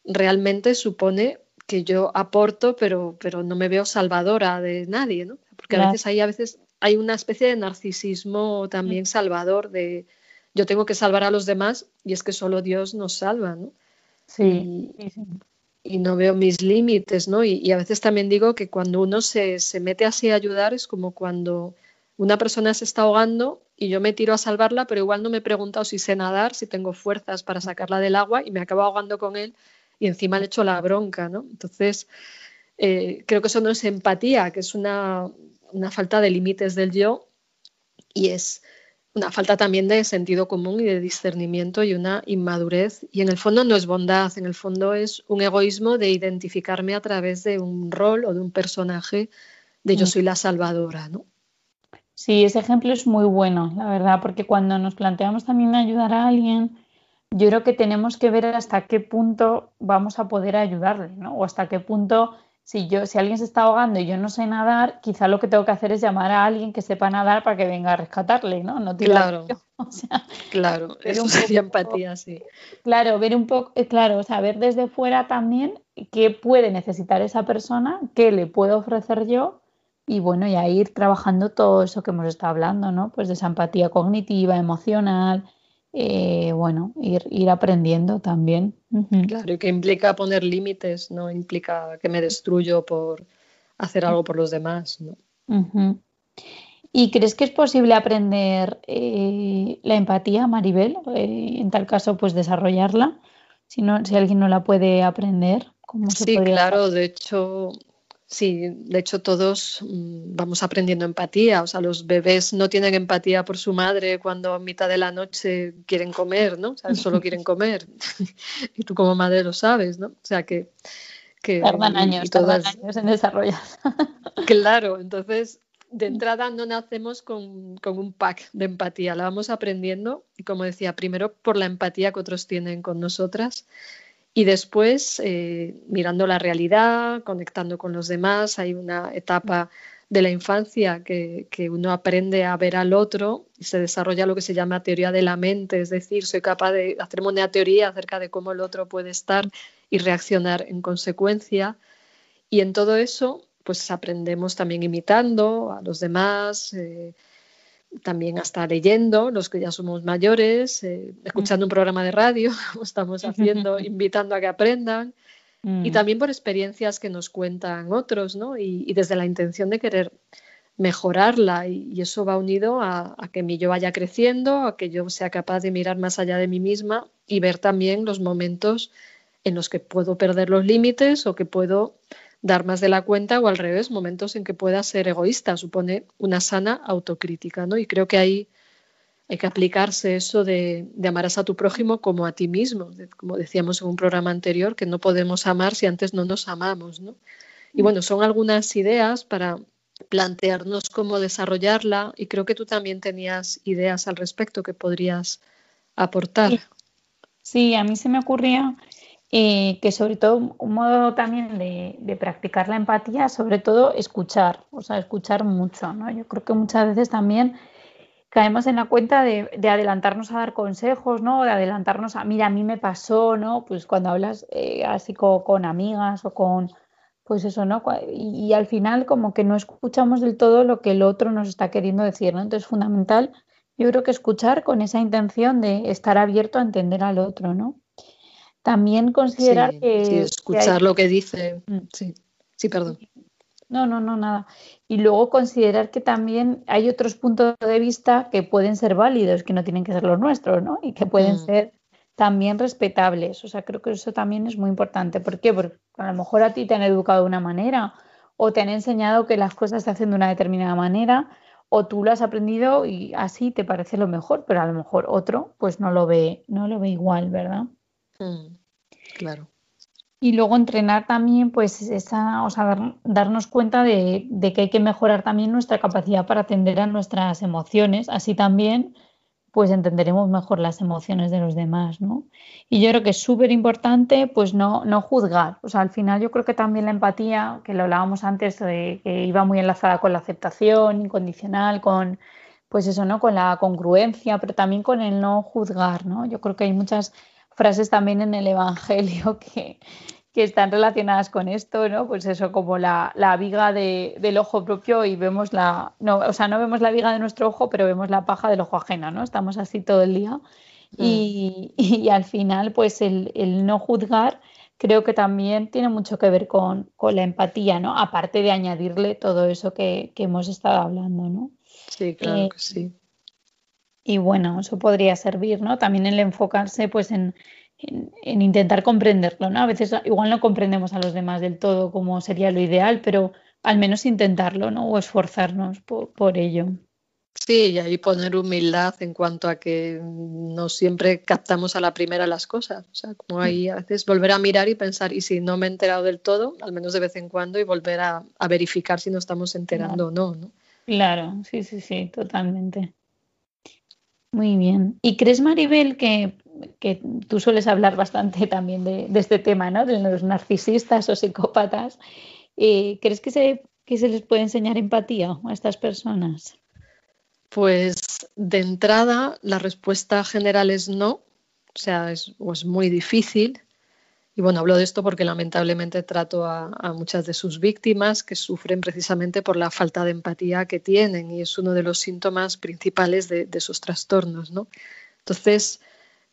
realmente supone que yo aporto, pero, pero no me veo salvadora de nadie, ¿no? Porque a veces hay, a veces hay una especie de narcisismo también mm. salvador de yo tengo que salvar a los demás y es que solo Dios nos salva, ¿no? sí y no veo mis límites, ¿no? Y, a veces también digo que cuando uno se, se, mete así a ayudar es como cuando una persona se está ahogando y yo me tiro a salvarla, pero igual no me he preguntado si sé nadar, si tengo fuerzas para sacarla del agua y me acabo ahogando con él y encima le echo la bronca, ¿no? Entonces, eh, creo que eso no es empatía, que es una, una falta de límites del yo y es una falta también de sentido común y de discernimiento y una inmadurez. Y en el fondo no es bondad, en el fondo es un egoísmo de identificarme a través de un rol o de un personaje de yo mm. soy la salvadora, ¿no? Sí, ese ejemplo es muy bueno, la verdad, porque cuando nos planteamos también ayudar a alguien, yo creo que tenemos que ver hasta qué punto vamos a poder ayudarle, ¿no? O hasta qué punto si yo, si alguien se está ahogando y yo no sé nadar, quizá lo que tengo que hacer es llamar a alguien que sepa nadar para que venga a rescatarle, ¿no? No claro, [laughs] claro, eso sería empatía, sí. Claro, ver un poco, eh, claro, o sea, ver desde fuera también qué puede necesitar esa persona, qué le puedo ofrecer yo y bueno, y a ir trabajando todo eso que hemos estado hablando, ¿no? Pues de esa empatía cognitiva, emocional, eh, bueno, ir, ir aprendiendo también. Claro, y que implica poner límites, no implica que me destruyo por hacer algo por los demás. ¿no? ¿Y crees que es posible aprender eh, la empatía, Maribel? Eh, en tal caso, pues desarrollarla. Si, no, si alguien no la puede aprender, ¿cómo se Sí, claro, de hecho, Sí, de hecho todos mm, vamos aprendiendo empatía. O sea, los bebés no tienen empatía por su madre cuando a mitad de la noche quieren comer, ¿no? O sea, solo quieren [laughs] comer. [laughs] y tú como madre lo sabes, ¿no? O sea, que... que tardan años, tardan años en desarrollar. [laughs] claro, entonces de entrada no nacemos con, con, un pack de empatía, la vamos aprendiendo y como decía, primero por la empatía que otros tienen con nosotras y después, eh, mirando la realidad, conectando con los demás, hay una etapa de la infancia que, uno aprende a ver al otro y se desarrolla lo que se llama teoría de la mente, es decir, soy capaz de hacerme una teoría acerca de cómo el otro puede estar y reaccionar en consecuencia. Y en todo eso, pues aprendemos también imitando a los demás, eh, también hasta leyendo, los que ya somos mayores, eh, escuchando un programa de radio, [laughs] como estamos haciendo, invitando a que aprendan, y mm. también por experiencias que nos cuentan otros, ¿no? Y, desde la intención de querer mejorarla, y, eso va unido a, a, que mi yo vaya creciendo, a que yo sea capaz de mirar más allá de mí misma y ver también los momentos en los que puedo perder los límites o que puedo dar más de la cuenta o al revés, momentos en que pueda ser egoísta, supone una sana autocrítica, ¿no? Y creo que ahí hay que aplicarse eso de, de amarás a tu prójimo como a ti mismo, como decíamos en un programa anterior, que no podemos amar si antes no nos amamos, ¿no? Y bueno, son algunas ideas para plantearnos cómo desarrollarla y creo que tú también tenías ideas al respecto que podrías aportar. Sí, a mí se me ocurría eh, que sobre todo un modo también de, practicar la empatía, sobre todo escuchar, o sea, escuchar mucho, ¿no? Yo creo que muchas veces también caemos en la cuenta de, adelantarnos a dar consejos, ¿no? De adelantarnos a, mira, a mí me pasó, ¿no? Pues cuando hablas eh, así con, amigas o con, pues eso, ¿no? Y, y, al final como que no escuchamos del todo lo que el otro nos está queriendo decir, ¿no? Entonces, fundamental, yo creo que escuchar con esa intención de estar abierto a entender al otro, ¿no? También considerar que... Sí, escuchar lo que dice. Mm. Sí, sí, perdón. No, no, no, nada. Y luego considerar que también hay otros puntos de vista que pueden ser válidos, que no tienen que ser los nuestros, ¿no? Y que pueden mm. ser también respetables. O sea, creo que eso también es muy importante. ¿Por qué? Porque a lo mejor a ti te han educado de una manera o te han enseñado que las cosas se hacen de una determinada manera o tú lo has aprendido y así te parece lo mejor, pero a lo mejor otro pues no lo ve, no lo ve igual, ¿verdad? Mm, claro. Y luego entrenar también, pues, esa, o sea, darnos cuenta de, que hay que mejorar también nuestra capacidad para atender a nuestras emociones. Así también, pues, entenderemos mejor las emociones de los demás, ¿no? Y yo creo que es súper importante, pues, no, no juzgar. O sea, al final yo creo que también la empatía, que lo hablábamos antes, de, que iba muy enlazada con la aceptación incondicional, con, pues eso, ¿no? Con la congruencia, pero también con el no juzgar, ¿no? Yo creo que hay muchas frases también en el Evangelio [laughs] que, están relacionadas con esto, ¿no? Pues eso, como la, viga del ojo propio y vemos la, no, o sea, no vemos la viga de nuestro ojo, pero vemos la paja del ojo ajeno, ¿no? Estamos así todo el día. Mm. Y, [laughs] al final, pues el, no juzgar creo que también tiene mucho que ver con, la empatía, ¿no? Aparte de añadirle todo eso que, que hemos estado hablando, ¿no? Sí, claro eh, que sí. Y bueno, eso podría servir, ¿no? También el enfocarse pues en, en, intentar comprenderlo, ¿no? A veces igual no comprendemos a los demás del todo como sería lo ideal, pero al menos intentarlo, ¿no? O esforzarnos por, ello. Sí, y ahí poner humildad en cuanto a que no siempre captamos a la primera las cosas. O sea, como ahí a veces volver a mirar y pensar, y si no me he enterado del todo, al menos de vez en cuando, y volver a, verificar si nos estamos enterando o no, no. Claro, sí, sí, sí, totalmente. Muy bien. ¿Y crees, Maribel, que, tú sueles hablar bastante también de, este tema, ¿no? De los narcisistas o psicópatas. Eh, ¿Crees que se, que se les puede enseñar empatía a estas personas? Pues de entrada la respuesta general es no, o sea, es, es muy difícil. Y bueno, hablo de esto porque lamentablemente trato a, muchas de sus víctimas que sufren precisamente por la falta de empatía que tienen y es uno de los síntomas principales de, de sus trastornos, ¿no? Entonces,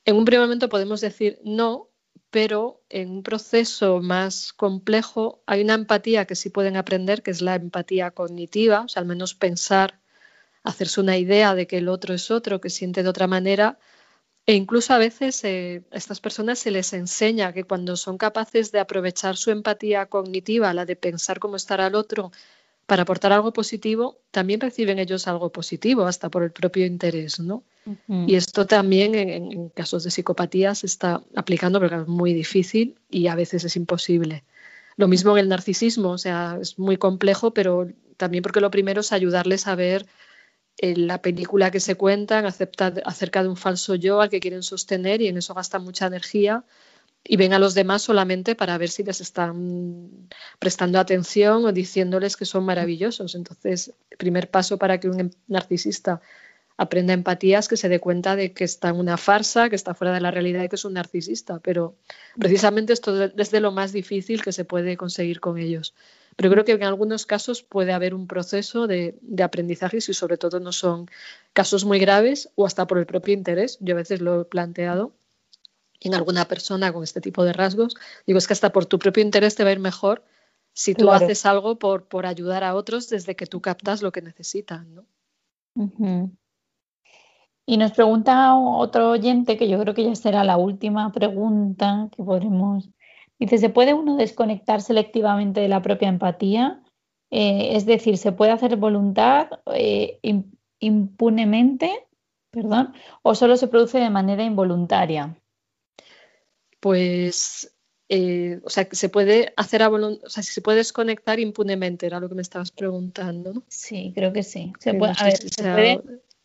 en un primer momento podemos decir no, pero en un proceso más complejo hay una empatía que sí pueden aprender, que es la empatía cognitiva, o sea, al menos pensar, hacerse una idea de que el otro es otro, que siente de otra manera e incluso a veces eh, a estas personas se les enseña que cuando son capaces de aprovechar su empatía cognitiva, la de pensar cómo estará el otro, para aportar algo positivo, también reciben ellos algo positivo, hasta por el propio interés, ¿no? Y esto también en, casos de psicopatía se está aplicando porque es muy difícil y a veces es imposible. Lo mismo en el narcisismo, o sea, es muy complejo, pero también porque lo primero es ayudarles a ver en la película que se cuentan acerca de un falso yo al que quieren sostener y en eso gastan mucha energía y ven a los demás solamente para ver si les están prestando atención o diciéndoles que son maravillosos. Entonces, el primer paso para que un narcisista aprenda empatía es que se dé cuenta de que está en una farsa, que está fuera de la realidad y que es un narcisista. Pero precisamente esto es de lo más difícil que se puede conseguir con ellos. Pero creo que en algunos casos puede haber un proceso de, aprendizaje si sobre todo no son casos muy graves o hasta por el propio interés. Yo a veces lo he planteado en alguna persona con este tipo de rasgos. Digo, es que hasta por tu propio interés te va a ir mejor si tú haces algo por, por ayudar a otros desde que tú captas lo que necesitan. ¿no? Y nos pregunta otro oyente, que yo creo que ya será la última pregunta que podremos Dice, ¿se puede uno desconectar selectivamente de la propia empatía? Eh, es decir, ¿se puede hacer voluntad eh, impunemente? Perdón, o solo se produce de manera involuntaria? Pues, eh, o sea, se puede hacer a voluntad, o sea, si se puede desconectar impunemente, era lo que me estabas preguntando, ¿no? Sí, creo que sí. Se puede, a ver, se puede,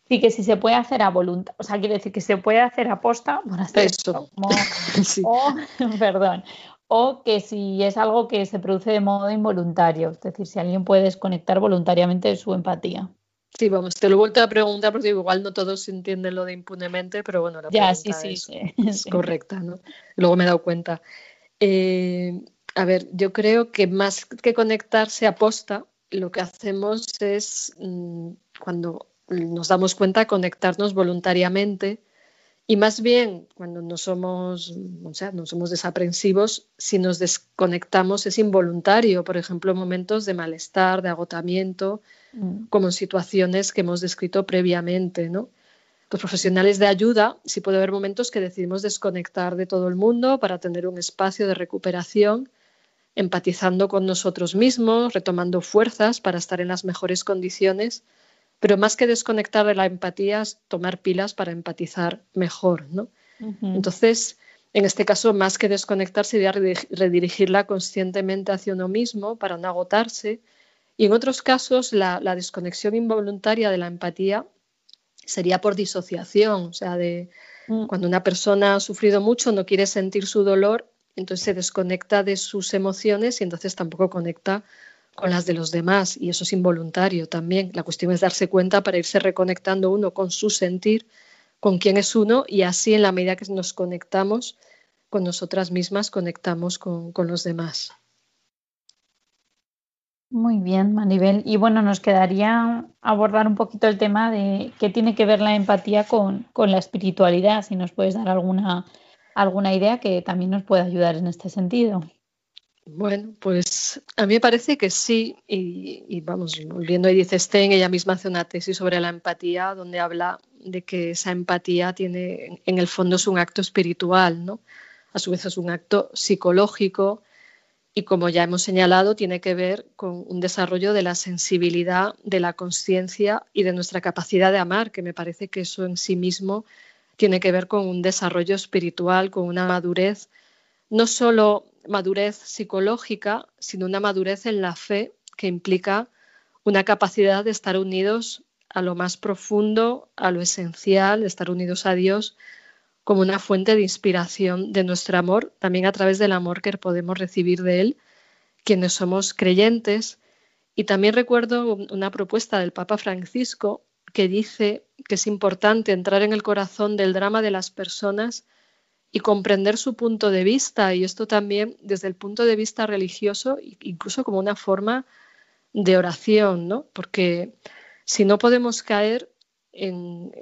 sí, que si se puede hacer a voluntad, o sea, quiere decir que se puede hacer por hacer Eso. [laughs] sí. o, [laughs] perdón, o que si es algo que se produce de modo involuntario, es decir, si alguien puede desconectar voluntariamente su empatía. Sí, vamos, te lo he vuelto a preguntar porque igual no todos entienden lo de impunemente, pero bueno, la ya, sí, sí, sí, es [laughs] correcta, ¿no? Luego me he dado cuenta. Eh, a ver, yo creo que más que conectarse a posta, lo que hacemos es, mm, cuando nos damos cuenta, conectarnos voluntariamente y más bien, cuando no somos, o sea, no somos desaprensivos, si nos desconectamos es involuntario, por ejemplo, en momentos de malestar, de agotamiento, mm. como en situaciones que hemos descrito previamente, ¿no? Los profesionales de ayuda, sí puede haber momentos que decidimos desconectar de todo el mundo para tener un espacio de recuperación, empatizando con nosotros mismos, retomando fuerzas para estar en las mejores condiciones pero más que desconectar de la empatía es tomar pilas para empatizar mejor, ¿no? Entonces, en este caso, más que desconectar sería redirigirla conscientemente hacia uno mismo para no agotarse. Y en otros casos, la, desconexión involuntaria de la empatía sería por disociación, o sea, de mm. cuando una persona ha sufrido mucho, no quiere sentir su dolor, entonces se desconecta de sus emociones y entonces tampoco conecta con las de los demás y eso es involuntario también. La cuestión es darse cuenta para irse reconectando uno con su sentir, con quién es uno y así en la medida que nos conectamos con nosotras mismas, conectamos con, los demás. Muy bien, Manibel. Y bueno, nos quedaría abordar un poquito el tema de qué tiene que ver la empatía con, con la espiritualidad, si nos puedes dar alguna, alguna idea que también nos pueda ayudar en este sentido. Bueno, pues a mí me parece que sí, y, vamos, volviendo a Edith Stein, ella misma hace una tesis sobre la empatía donde habla de que esa empatía tiene, en el fondo es un acto espiritual, ¿no? A su vez es un acto psicológico y como ya hemos señalado, tiene que ver con un desarrollo de la sensibilidad, de la conciencia y de nuestra capacidad de amar, que me parece que eso en sí mismo tiene que ver con un desarrollo espiritual, con una madurez, no solo madurez psicológica, sino una madurez en la fe que implica una capacidad de estar unidos a lo más profundo, a lo esencial, estar unidos a Dios como una fuente de inspiración de nuestro amor, también a través del amor que podemos recibir de Él, quienes somos creyentes. Y también recuerdo una propuesta del Papa Francisco que dice que es importante entrar en el corazón del drama de las personas y comprender su punto de vista, y esto también desde el punto de vista religioso, incluso como una forma de oración, ¿no? Porque si no podemos caer en,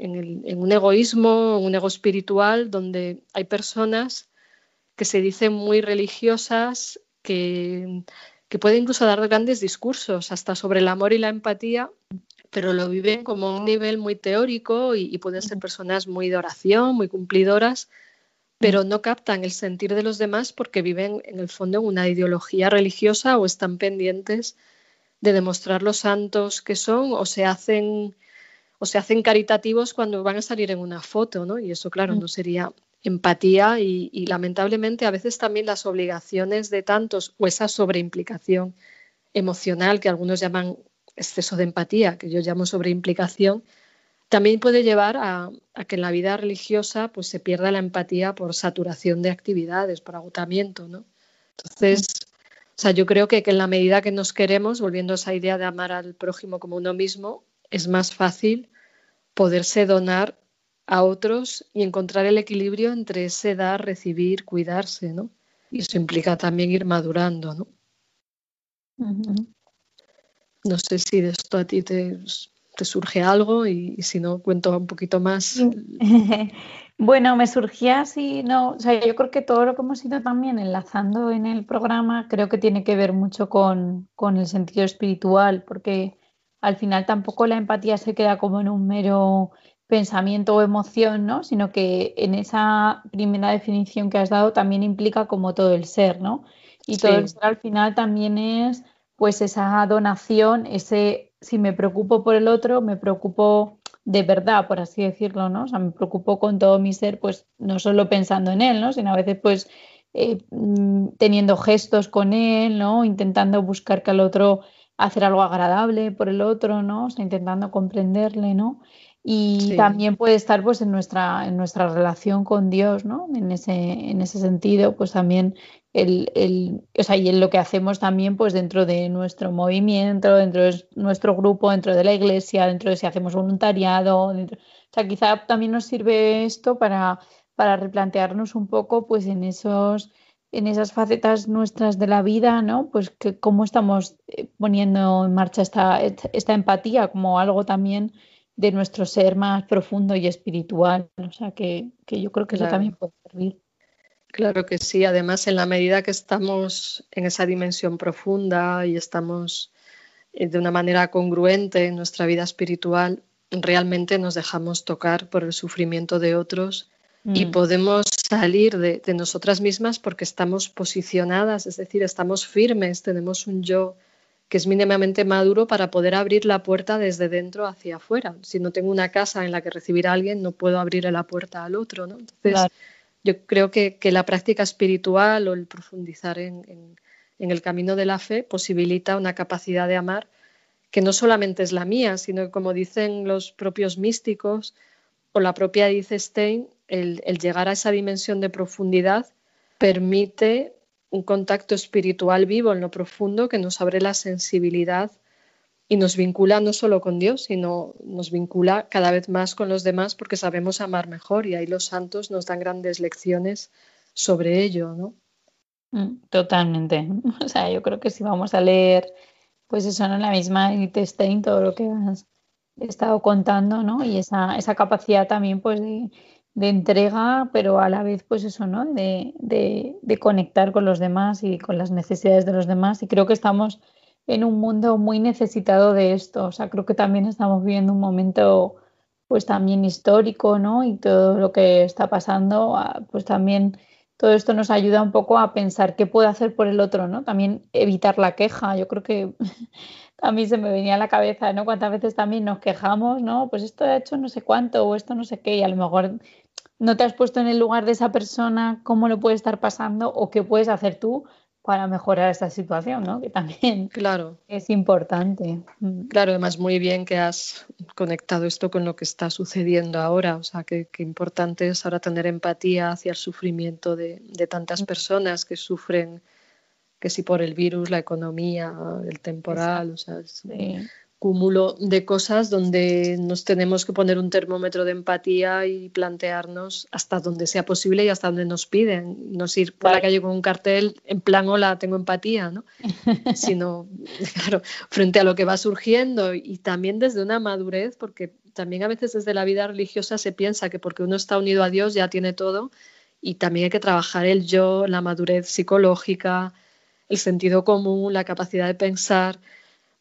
un egoísmo, un ego espiritual, donde hay personas que se dicen muy religiosas, que, que pueden incluso dar grandes discursos, hasta sobre el amor y la empatía, pero lo viven como un nivel muy teórico y, y pueden ser personas muy de oración, muy cumplidoras, pero no captan el sentir de los demás porque viven en el fondo en una ideología religiosa o están pendientes de demostrar los santos que son o se hacen o se hacen caritativos cuando van a salir en una foto, ¿no? Y eso, claro, mm. no sería empatía y, y, lamentablemente a veces también las obligaciones de tantos o esa sobreimplicación emocional que algunos llaman exceso de empatía, que yo llamo sobreimplicación, también puede llevar a, que en la vida religiosa pues, se pierda la empatía por saturación de actividades, por agotamiento. ¿no? Entonces, o sea, yo creo que, que, en la medida que nos queremos, volviendo a esa idea de amar al prójimo como uno mismo, es más fácil poderse donar a otros y encontrar el equilibrio entre ese dar, recibir, cuidarse, ¿no? Y eso implica también ir madurando, ¿no? No sé si de esto a ti te, te surge algo y, si no, cuento un poquito más. [laughs] bueno, me surgía así, no, o sea, yo creo que todo lo que hemos ido también enlazando en el programa creo que tiene que ver mucho con, con el sentido espiritual, porque al final tampoco la empatía se queda como en un mero pensamiento o emoción, ¿no? Sino que en esa primera definición que has dado también implica como todo el ser, ¿no? Y todo el ser al final también es pues esa donación, ese si me preocupo por el otro, me preocupo de verdad, por así decirlo, ¿no? O sea, me preocupo con todo mi ser, pues no solo pensando en él, ¿no? Sino a veces pues eh, mm, teniendo gestos con él, ¿no? Intentando buscar que al otro hacer algo agradable por el otro, ¿no? O sea, intentando comprenderle, ¿no? Y también puede estar pues en nuestra, en nuestra relación con Dios, ¿no? En ese, en ese sentido, pues también el, el, o sea, y en lo que hacemos también pues dentro de nuestro movimiento, dentro de nuestro grupo, dentro de la iglesia, dentro de si hacemos voluntariado, dentro, o sea, quizá también nos sirve esto para, para replantearnos un poco pues en esos en esas facetas nuestras de la vida, ¿no? Pues que cómo estamos eh, poniendo en marcha esta, esta empatía como algo también de nuestro ser más profundo y espiritual. O sea, que, yo creo que eso también puede servir. Claro que sí. Además, en la medida que estamos en esa dimensión profunda y estamos eh, de una manera congruente en nuestra vida espiritual, realmente nos dejamos tocar por el sufrimiento de otros y mm. podemos salir de, de, nosotras mismas porque estamos posicionadas, es decir, estamos firmes, tenemos un yo que es mínimamente maduro para poder abrir la puerta desde dentro hacia afuera. Si no tengo una casa en la que recibir a alguien, no puedo abrir la puerta al otro. ¿no? Entonces, yo creo que, la práctica espiritual o el profundizar en, el camino de la fe posibilita una capacidad de amar que no solamente es la mía, sino que, como dicen los propios místicos o la propia Edith Stein, el llegar a esa dimensión de profundidad permite un contacto espiritual vivo en lo profundo que nos abre la sensibilidad y nos vincula no solo con Dios, sino nos vincula cada vez más con los demás porque sabemos amar mejor y ahí los santos nos dan grandes lecciones sobre ello, ¿no? Mm, totalmente. [laughs] O sea, yo creo que si vamos a leer, pues eso, ¿no? La misma Stein, todo lo que has estado contando, ¿no? Y esa, esa capacidad también, pues, de, de entrega, pero a la vez, pues eso, ¿no? De, de, conectar con los demás y con las necesidades de los demás. Y creo que estamos en un mundo muy necesitado de esto. O sea, creo que también estamos viviendo un momento, pues también histórico, ¿no? Y todo lo que está pasando, ah, pues también todo esto nos ayuda un poco a pensar qué puedo hacer por el otro, ¿no? También evitar la queja. Yo creo que [laughs] a mí se me venía a la cabeza, ¿no? Cuántas veces también nos quejamos, ¿no? Pues esto ha hecho no sé cuánto o esto no sé qué y a lo mejor no te has puesto en el lugar de esa persona, cómo lo puede estar pasando o qué puedes hacer tú para mejorar esta situación, ¿no? Que también [laughs] claro. es importante. Mm. Claro, además muy bien que has conectado esto con lo que está sucediendo ahora, o sea, que, importante es ahora tener empatía hacia el sufrimiento de, de tantas personas que sufren que si por el virus, la economía, el temporal, o sea, es cúmulo de cosas donde nos tenemos que poner un termómetro de empatía y plantearnos hasta donde sea posible y hasta donde nos piden. No ir por la calle con un cartel en plan, hola, tengo empatía, ¿no? [laughs] Sino, claro, frente a lo que va surgiendo y también desde una madurez, porque también a veces desde la vida religiosa se piensa que porque uno está unido a Dios ya tiene todo y también hay que trabajar el yo, la madurez psicológica, el sentido común, la capacidad de pensar,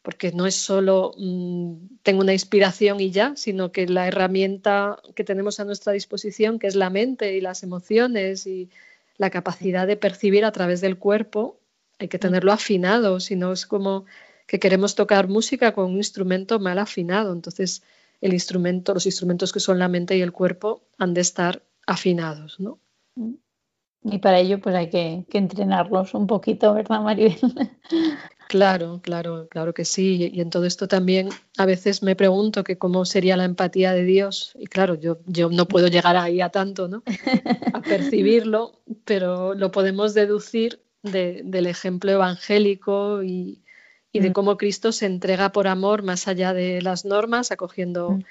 porque no es solo mm, tengo una inspiración y ya, sino que la herramienta que tenemos a nuestra disposición, que es la mente y las emociones y la capacidad de percibir a través del cuerpo, hay que tenerlo afinado, si no es como que queremos tocar música con un instrumento mal afinado. Entonces, el instrumento, los instrumentos que son la mente y el cuerpo han de estar afinados, ¿no? Mm. Y para ello pues hay que, entrenarlos un poquito, ¿verdad, Maribel? [laughs] Claro, claro, claro que sí. Y en todo esto también a veces me pregunto que cómo sería la empatía de Dios. Y claro, yo, yo no puedo llegar ahí a tanto, ¿no? A percibirlo, [laughs] pero lo podemos deducir del ejemplo evangélico y, y, de mm. cómo Cristo se entrega por amor más allá de las normas, acogiendo mm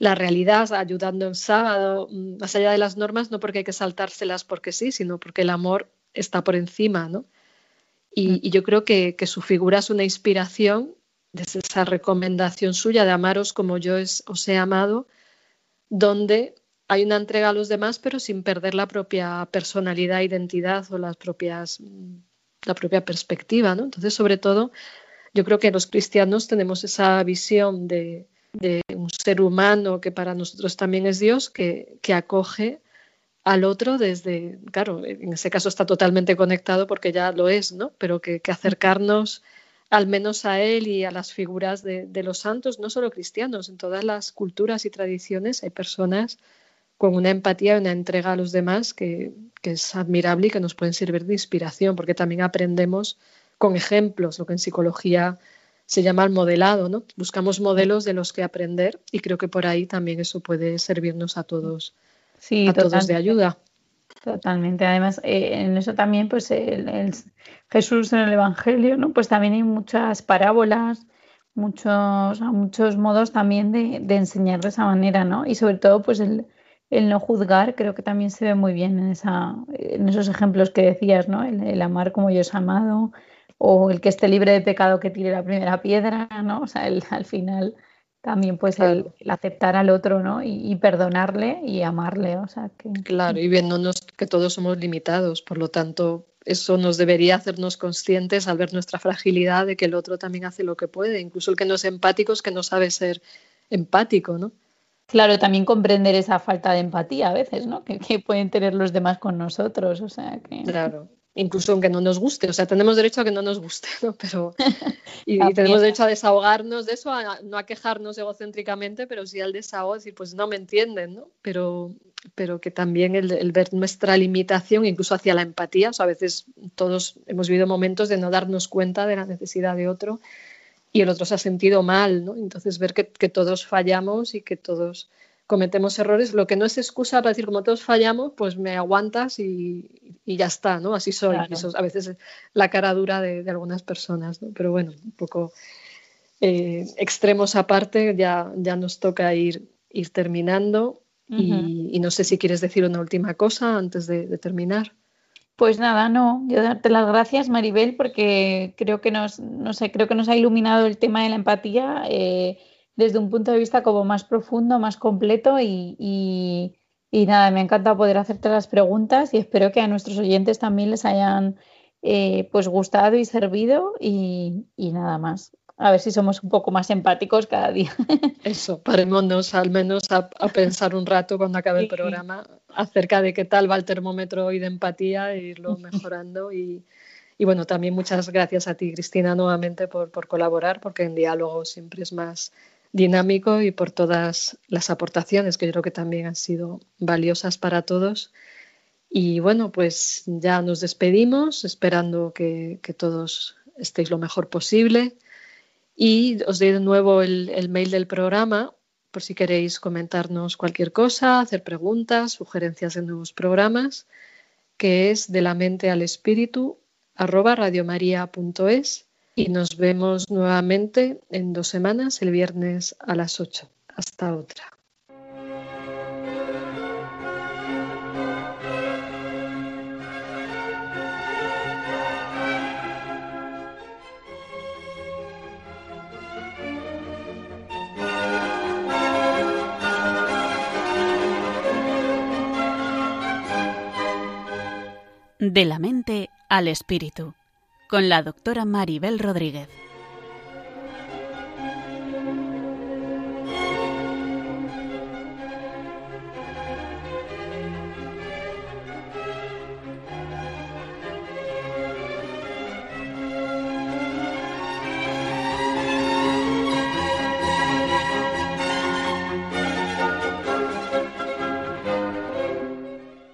la realidad, ayudando en sábado, mm, más allá de las normas, no porque hay que saltárselas porque sí, sino porque el amor está por encima, ¿no? Y, yo creo que, su figura es una inspiración desde esa recomendación suya de amaros como yo os he amado, donde hay una entrega a los demás, pero sin perder la propia personalidad, identidad o las propias, mm, la propia perspectiva, ¿no? Entonces, sobre todo, yo creo que los cristianos tenemos esa visión de un ser humano que para nosotros también es Dios, que, acoge al otro desde, claro, en ese caso está totalmente conectado porque ya lo es, ¿no? Pero que, acercarnos al menos a él y a las figuras de, los santos, no solo cristianos, en todas las culturas y tradiciones hay personas con una empatía y una entrega a los demás que, que es admirable y que nos pueden servir de inspiración, porque también aprendemos con ejemplos, lo que en psicología se llama el modelado, ¿no? Buscamos modelos de los que aprender y creo que por ahí también eso puede servirnos a todos, sí, a todos de ayuda. Totalmente. Además, eh, en eso también, pues el, Jesús en el Evangelio, ¿no? Pues también hay muchas parábolas, muchos, muchos modos también de, enseñar de esa manera, ¿no? Y sobre todo, pues el, no juzgar, creo que también se ve muy bien en, esa, en esos ejemplos que decías, ¿no? El, el amar como yo he amado, o el que esté libre de pecado que tire la primera piedra, ¿no? O sea, el, al final también pues el, aceptar al otro, ¿no? Y, perdonarle y amarle, o sea que... Claro, y viéndonos que todos somos limitados, por lo tanto, eso nos debería hacernos conscientes al ver nuestra fragilidad de que el otro también hace lo que puede, incluso el que no es empático es que no sabe ser empático, ¿no? Claro, también comprender esa falta de empatía a veces, ¿no? Que, que pueden tener los demás con nosotros, o sea que... Claro, incluso aunque no nos guste, o sea, tenemos derecho a que no nos guste, ¿no? Pero, [laughs] y, tenemos derecho a desahogarnos de eso, no a quejarnos egocéntricamente, pero sí al desahogo, decir, pues no me entienden, ¿no? Pero, pero que también el, ver nuestra limitación, incluso hacia la empatía, o sea, a veces todos hemos vivido momentos de no darnos cuenta de la necesidad de otro y el otro se ha sentido mal, ¿no? Entonces ver que, que todos fallamos y que todos cometemos errores, lo que no es excusa para decir como todos fallamos, pues me aguantas y, ya está, ¿no? Así soy. Eso a veces la cara dura de, algunas personas, ¿no? Pero bueno, un poco eh, extremos aparte, ya, ya nos toca ir, ir terminando y, no sé si quieres decir una última cosa antes de, terminar. Pues nada, no, yo darte las gracias, Maribel, porque creo que nos, no sé, creo que nos ha iluminado el tema de la empatía. Eh, desde un punto de vista como más profundo, más completo y, Y nada, me ha encantado poder hacerte las preguntas y espero que a nuestros oyentes también les hayan eh, pues gustado y servido y, nada más. A ver si somos un poco más empáticos cada día. [laughs] Eso, parémonos al menos a, pensar un rato cuando acabe el programa acerca de qué tal va el termómetro hoy de empatía e irlo [laughs] mejorando. Y, y bueno, también muchas gracias a ti, Cristina, nuevamente por, por colaborar, porque en diálogo siempre es más dinámico y por todas las aportaciones que yo creo que también han sido valiosas para todos. Y bueno, pues ya nos despedimos, esperando que, todos estéis lo mejor posible. Y os doy de nuevo el, mail del programa por si queréis comentarnos cualquier cosa, hacer preguntas, sugerencias de nuevos programas, que es de la mente al espíritu arroba radiomaria.es y nos vemos nuevamente en dos semanas, el viernes a las 8. Hasta otra. De la mente al espíritu, con la doctora Maribel Rodríguez.